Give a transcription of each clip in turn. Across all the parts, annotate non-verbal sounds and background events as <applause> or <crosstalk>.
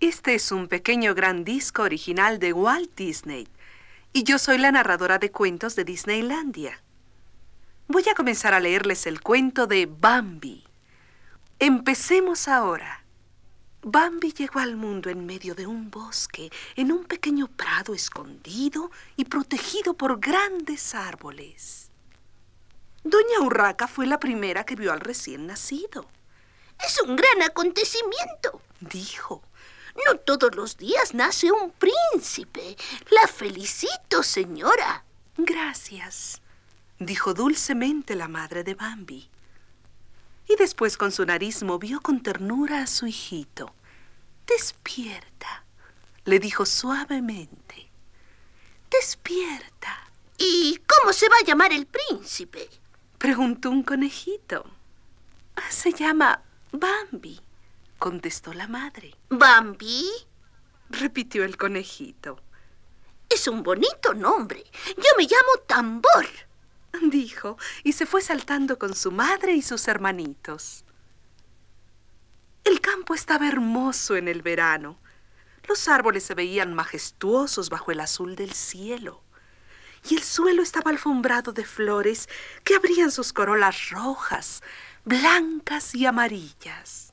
Este es un pequeño gran disco original de Walt Disney y yo soy la narradora de cuentos de Disneylandia. Voy a comenzar a leerles el cuento de Bambi. Empecemos ahora. Bambi llegó al mundo en medio de un bosque, en un pequeño prado escondido y protegido por grandes árboles. Doña Urraca fue la primera que vio al recién nacido. Es un gran acontecimiento, dijo. No todos los días nace un príncipe. La felicito, señora. Gracias, dijo dulcemente la madre de Bambi. Y después con su nariz movió con ternura a su hijito. Despierta, le dijo suavemente. Despierta. ¿Y cómo se va a llamar el príncipe? Preguntó un conejito. Se llama Bambi contestó la madre. ¿Bambi? repitió el conejito. Es un bonito nombre. Yo me llamo Tambor, dijo, y se fue saltando con su madre y sus hermanitos. El campo estaba hermoso en el verano. Los árboles se veían majestuosos bajo el azul del cielo. Y el suelo estaba alfombrado de flores que abrían sus corolas rojas, blancas y amarillas.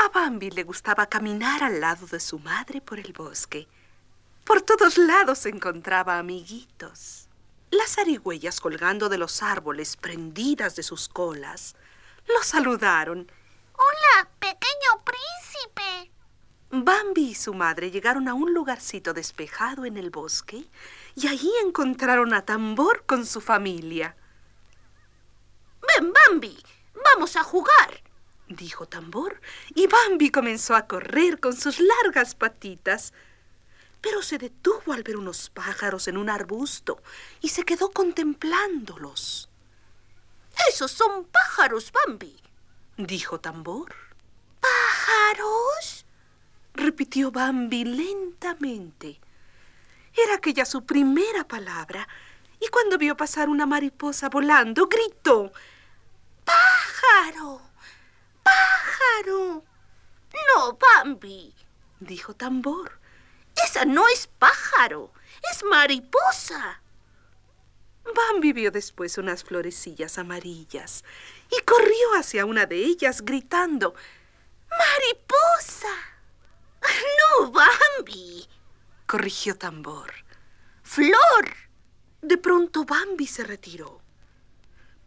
A Bambi le gustaba caminar al lado de su madre por el bosque. Por todos lados encontraba amiguitos. Las arigüeyas colgando de los árboles prendidas de sus colas lo saludaron. Hola, pequeño príncipe. Bambi y su madre llegaron a un lugarcito despejado en el bosque y allí encontraron a Tambor con su familia. Ven, Bambi, vamos a jugar dijo Tambor, y Bambi comenzó a correr con sus largas patitas. Pero se detuvo al ver unos pájaros en un arbusto y se quedó contemplándolos. Esos son pájaros, Bambi, dijo Tambor. ¿Pájaros? repitió Bambi lentamente. Era aquella su primera palabra, y cuando vio pasar una mariposa volando, gritó ¡Pájaro! Pájaro. No, Bambi, dijo Tambor. Esa no es pájaro, es mariposa. Bambi vio después unas florecillas amarillas y corrió hacia una de ellas gritando, ¡Mariposa! No, Bambi, corrigió Tambor. ¡Flor! De pronto Bambi se retiró.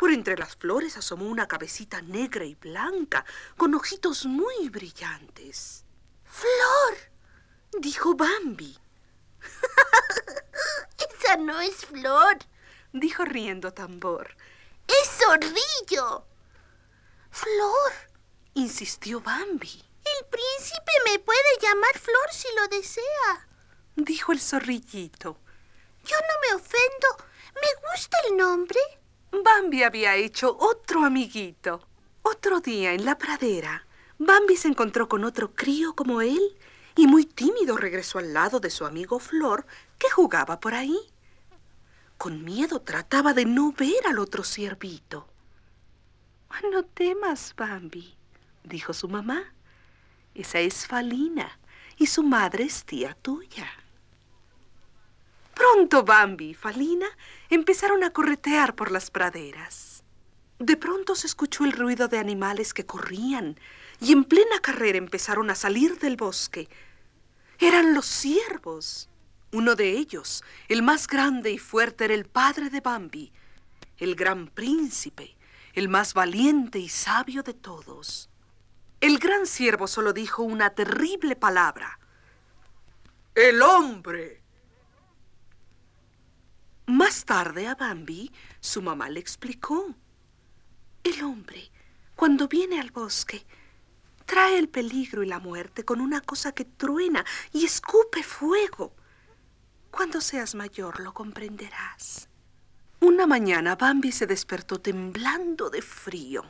Por entre las flores asomó una cabecita negra y blanca, con ojitos muy brillantes. ¡Flor! dijo Bambi. <laughs> Esa no es flor, dijo riendo Tambor. Es zorrillo. Flor, insistió Bambi. El príncipe me puede llamar Flor si lo desea, dijo el zorrillito. Yo no me ofendo. Me gusta el nombre. Bambi había hecho otro amiguito. Otro día en la pradera, Bambi se encontró con otro crío como él y muy tímido regresó al lado de su amigo Flor, que jugaba por ahí. Con miedo trataba de no ver al otro ciervito. No temas, Bambi, dijo su mamá. Esa es Falina y su madre es tía tuya. Pronto Bambi y Falina empezaron a corretear por las praderas. De pronto se escuchó el ruido de animales que corrían y en plena carrera empezaron a salir del bosque. Eran los ciervos. Uno de ellos, el más grande y fuerte, era el padre de Bambi, el gran príncipe, el más valiente y sabio de todos. El gran ciervo solo dijo una terrible palabra. El hombre. Más tarde a Bambi, su mamá le explicó. El hombre, cuando viene al bosque, trae el peligro y la muerte con una cosa que truena y escupe fuego. Cuando seas mayor lo comprenderás. Una mañana Bambi se despertó temblando de frío.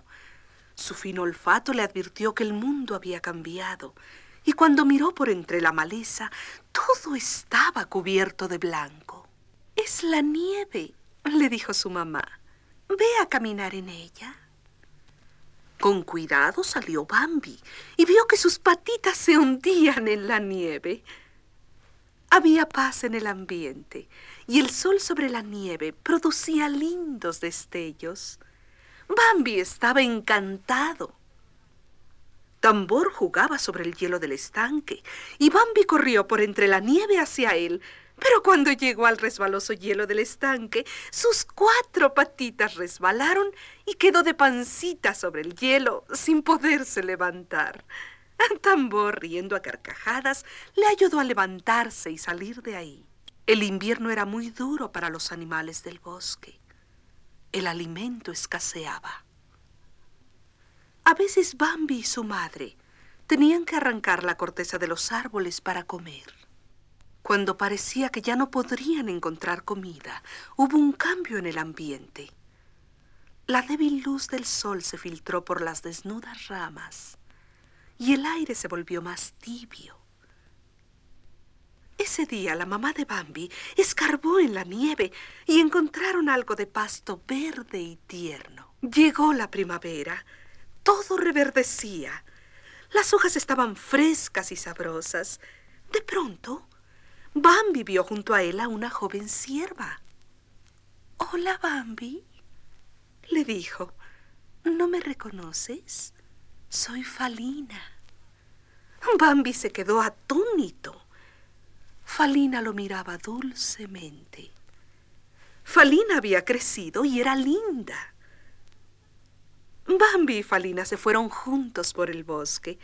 Su fino olfato le advirtió que el mundo había cambiado, y cuando miró por entre la maleza, todo estaba cubierto de blanco. Es la nieve, le dijo su mamá. Ve a caminar en ella. Con cuidado salió Bambi y vio que sus patitas se hundían en la nieve. Había paz en el ambiente y el sol sobre la nieve producía lindos destellos. Bambi estaba encantado. Tambor jugaba sobre el hielo del estanque y Bambi corrió por entre la nieve hacia él, pero cuando llegó al resbaloso hielo del estanque, sus cuatro patitas resbalaron y quedó de pancita sobre el hielo sin poderse levantar. Tambor, riendo a carcajadas, le ayudó a levantarse y salir de ahí. El invierno era muy duro para los animales del bosque. El alimento escaseaba. A veces Bambi y su madre tenían que arrancar la corteza de los árboles para comer. Cuando parecía que ya no podrían encontrar comida, hubo un cambio en el ambiente. La débil luz del sol se filtró por las desnudas ramas y el aire se volvió más tibio. Ese día la mamá de Bambi escarbó en la nieve y encontraron algo de pasto verde y tierno. Llegó la primavera, todo reverdecía. Las hojas estaban frescas y sabrosas. De pronto, Bambi vio junto a él a una joven sierva. Hola, Bambi, le dijo. ¿No me reconoces? Soy Falina. Bambi se quedó atónito. Falina lo miraba dulcemente. Falina había crecido y era linda. Bambi y Falina se fueron juntos por el bosque.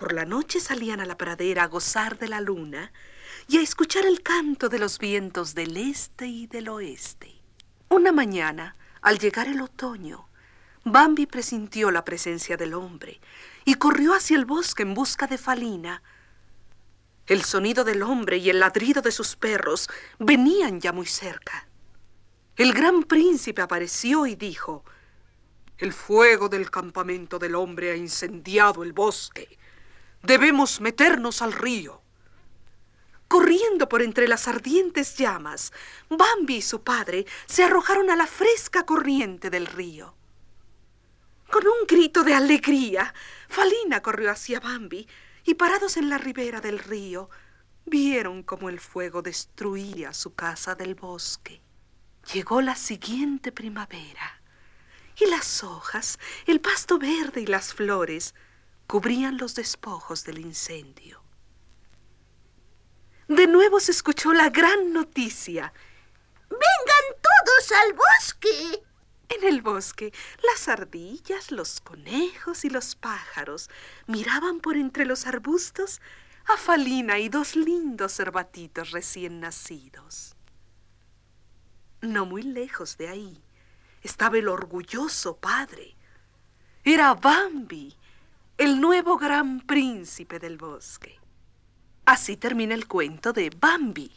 Por la noche salían a la pradera a gozar de la luna y a escuchar el canto de los vientos del este y del oeste. Una mañana, al llegar el otoño, Bambi presintió la presencia del hombre y corrió hacia el bosque en busca de Falina. El sonido del hombre y el ladrido de sus perros venían ya muy cerca. El gran príncipe apareció y dijo, El fuego del campamento del hombre ha incendiado el bosque. Debemos meternos al río. Corriendo por entre las ardientes llamas, Bambi y su padre se arrojaron a la fresca corriente del río. Con un grito de alegría, Falina corrió hacia Bambi y parados en la ribera del río, vieron cómo el fuego destruía su casa del bosque. Llegó la siguiente primavera y las hojas, el pasto verde y las flores cubrían los despojos del incendio. De nuevo se escuchó la gran noticia. ¡Vengan todos al bosque! En el bosque, las ardillas, los conejos y los pájaros miraban por entre los arbustos a Falina y dos lindos cerbatitos recién nacidos. No muy lejos de ahí estaba el orgulloso padre. Era Bambi, el nuevo gran príncipe del bosque. Así termina el cuento de Bambi,